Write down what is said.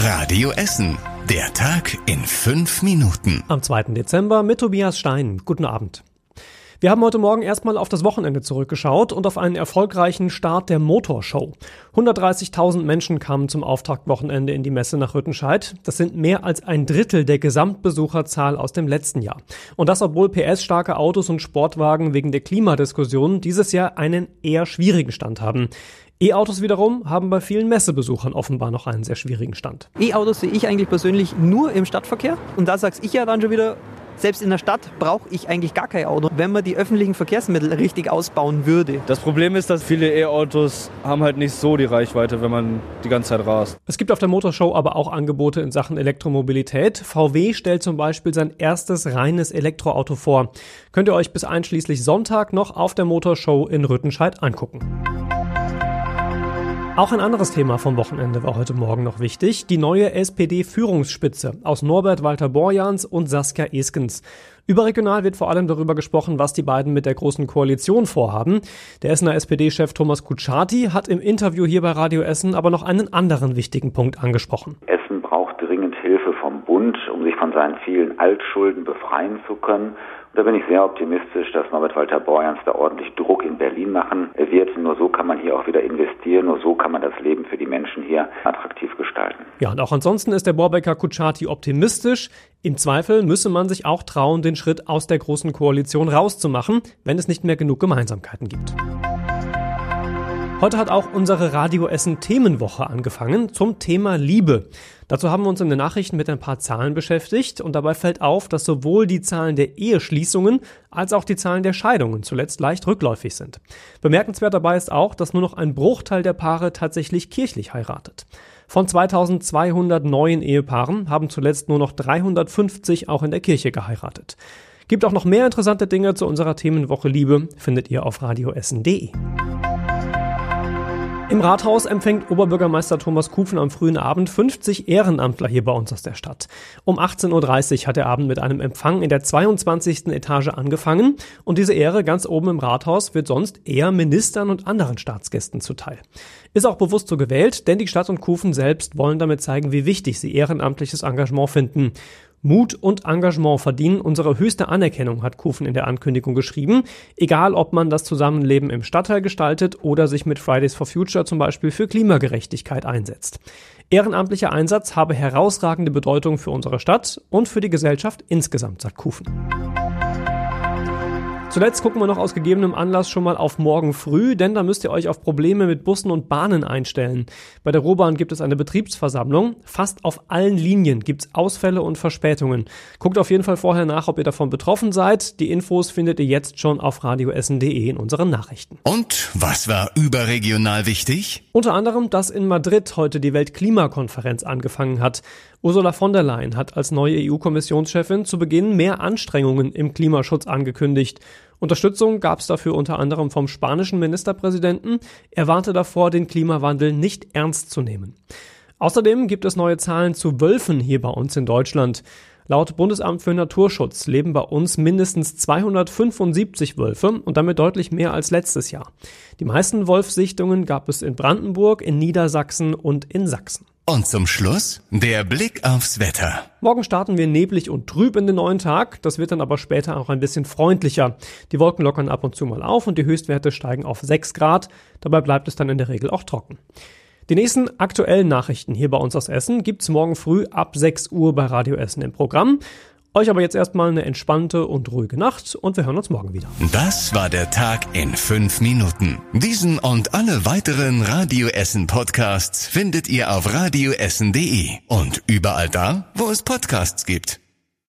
Radio Essen. Der Tag in fünf Minuten. Am 2. Dezember mit Tobias Stein. Guten Abend. Wir haben heute Morgen erstmal auf das Wochenende zurückgeschaut und auf einen erfolgreichen Start der Motorshow. 130.000 Menschen kamen zum Auftaktwochenende in die Messe nach Rüttenscheid. Das sind mehr als ein Drittel der Gesamtbesucherzahl aus dem letzten Jahr. Und das obwohl PS-starke Autos und Sportwagen wegen der Klimadiskussion dieses Jahr einen eher schwierigen Stand haben. E-Autos wiederum haben bei vielen Messebesuchern offenbar noch einen sehr schwierigen Stand. E-Autos sehe ich eigentlich persönlich nur im Stadtverkehr. Und da sag's ich ja dann schon wieder, selbst in der Stadt brauche ich eigentlich gar kein Auto, wenn man die öffentlichen Verkehrsmittel richtig ausbauen würde. Das Problem ist, dass viele E-Autos haben halt nicht so die Reichweite, wenn man die ganze Zeit rast. Es gibt auf der Motorshow aber auch Angebote in Sachen Elektromobilität. VW stellt zum Beispiel sein erstes reines Elektroauto vor. Könnt ihr euch bis einschließlich Sonntag noch auf der Motorshow in Rüttenscheid angucken. Auch ein anderes Thema vom Wochenende war heute Morgen noch wichtig. Die neue SPD-Führungsspitze aus Norbert Walter Borjans und Saskia Eskens. Überregional wird vor allem darüber gesprochen, was die beiden mit der Großen Koalition vorhaben. Der Essener SPD-Chef Thomas Kutschaty hat im Interview hier bei Radio Essen aber noch einen anderen wichtigen Punkt angesprochen. Bund, um sich von seinen vielen Altschulden befreien zu können. Da bin ich sehr optimistisch, dass Norbert Walter Borjans da ordentlich Druck in Berlin machen wird. Nur so kann man hier auch wieder investieren, nur so kann man das Leben für die Menschen hier attraktiv gestalten. Ja, und auch ansonsten ist der Borbecker Kutschaty optimistisch. Im Zweifel müsse man sich auch trauen, den Schritt aus der großen Koalition rauszumachen, wenn es nicht mehr genug Gemeinsamkeiten gibt. Heute hat auch unsere Radio Essen Themenwoche angefangen zum Thema Liebe. Dazu haben wir uns in den Nachrichten mit ein paar Zahlen beschäftigt und dabei fällt auf, dass sowohl die Zahlen der Eheschließungen als auch die Zahlen der Scheidungen zuletzt leicht rückläufig sind. Bemerkenswert dabei ist auch, dass nur noch ein Bruchteil der Paare tatsächlich kirchlich heiratet. Von 2200 neuen Ehepaaren haben zuletzt nur noch 350 auch in der Kirche geheiratet. Gibt auch noch mehr interessante Dinge zu unserer Themenwoche Liebe, findet ihr auf radioessen.de. Im Rathaus empfängt Oberbürgermeister Thomas Kufen am frühen Abend 50 Ehrenamtler hier bei uns aus der Stadt. Um 18.30 Uhr hat der Abend mit einem Empfang in der 22. Etage angefangen und diese Ehre ganz oben im Rathaus wird sonst eher Ministern und anderen Staatsgästen zuteil. Ist auch bewusst so gewählt, denn die Stadt und Kufen selbst wollen damit zeigen, wie wichtig sie ehrenamtliches Engagement finden. Mut und Engagement verdienen unsere höchste Anerkennung, hat Kufen in der Ankündigung geschrieben. Egal, ob man das Zusammenleben im Stadtteil gestaltet oder sich mit Fridays for Future zum Beispiel für Klimagerechtigkeit einsetzt. Ehrenamtlicher Einsatz habe herausragende Bedeutung für unsere Stadt und für die Gesellschaft insgesamt, sagt Kufen. Zuletzt gucken wir noch aus gegebenem Anlass schon mal auf morgen früh, denn da müsst ihr euch auf Probleme mit Bussen und Bahnen einstellen. Bei der Rohbahn gibt es eine Betriebsversammlung. Fast auf allen Linien gibt es Ausfälle und Verspätungen. Guckt auf jeden Fall vorher nach, ob ihr davon betroffen seid. Die Infos findet ihr jetzt schon auf radioessen.de in unseren Nachrichten. Und was war überregional wichtig? Unter anderem, dass in Madrid heute die Weltklimakonferenz angefangen hat. Ursula von der Leyen hat als neue EU-Kommissionschefin zu Beginn mehr Anstrengungen im Klimaschutz angekündigt. Unterstützung gab es dafür unter anderem vom spanischen Ministerpräsidenten. Er warnte davor, den Klimawandel nicht ernst zu nehmen. Außerdem gibt es neue Zahlen zu Wölfen hier bei uns in Deutschland. Laut Bundesamt für Naturschutz leben bei uns mindestens 275 Wölfe und damit deutlich mehr als letztes Jahr. Die meisten Wolfsichtungen gab es in Brandenburg, in Niedersachsen und in Sachsen. Und zum Schluss der Blick aufs Wetter. Morgen starten wir neblig und trüb in den neuen Tag. Das wird dann aber später auch ein bisschen freundlicher. Die Wolken lockern ab und zu mal auf und die Höchstwerte steigen auf 6 Grad. Dabei bleibt es dann in der Regel auch trocken. Die nächsten aktuellen Nachrichten hier bei uns aus Essen gibt's morgen früh ab 6 Uhr bei Radio Essen im Programm. Euch aber jetzt erstmal eine entspannte und ruhige Nacht und wir hören uns morgen wieder. Das war der Tag in fünf Minuten. Diesen und alle weiteren Radio Essen Podcasts findet ihr auf radioessen.de und überall da, wo es Podcasts gibt.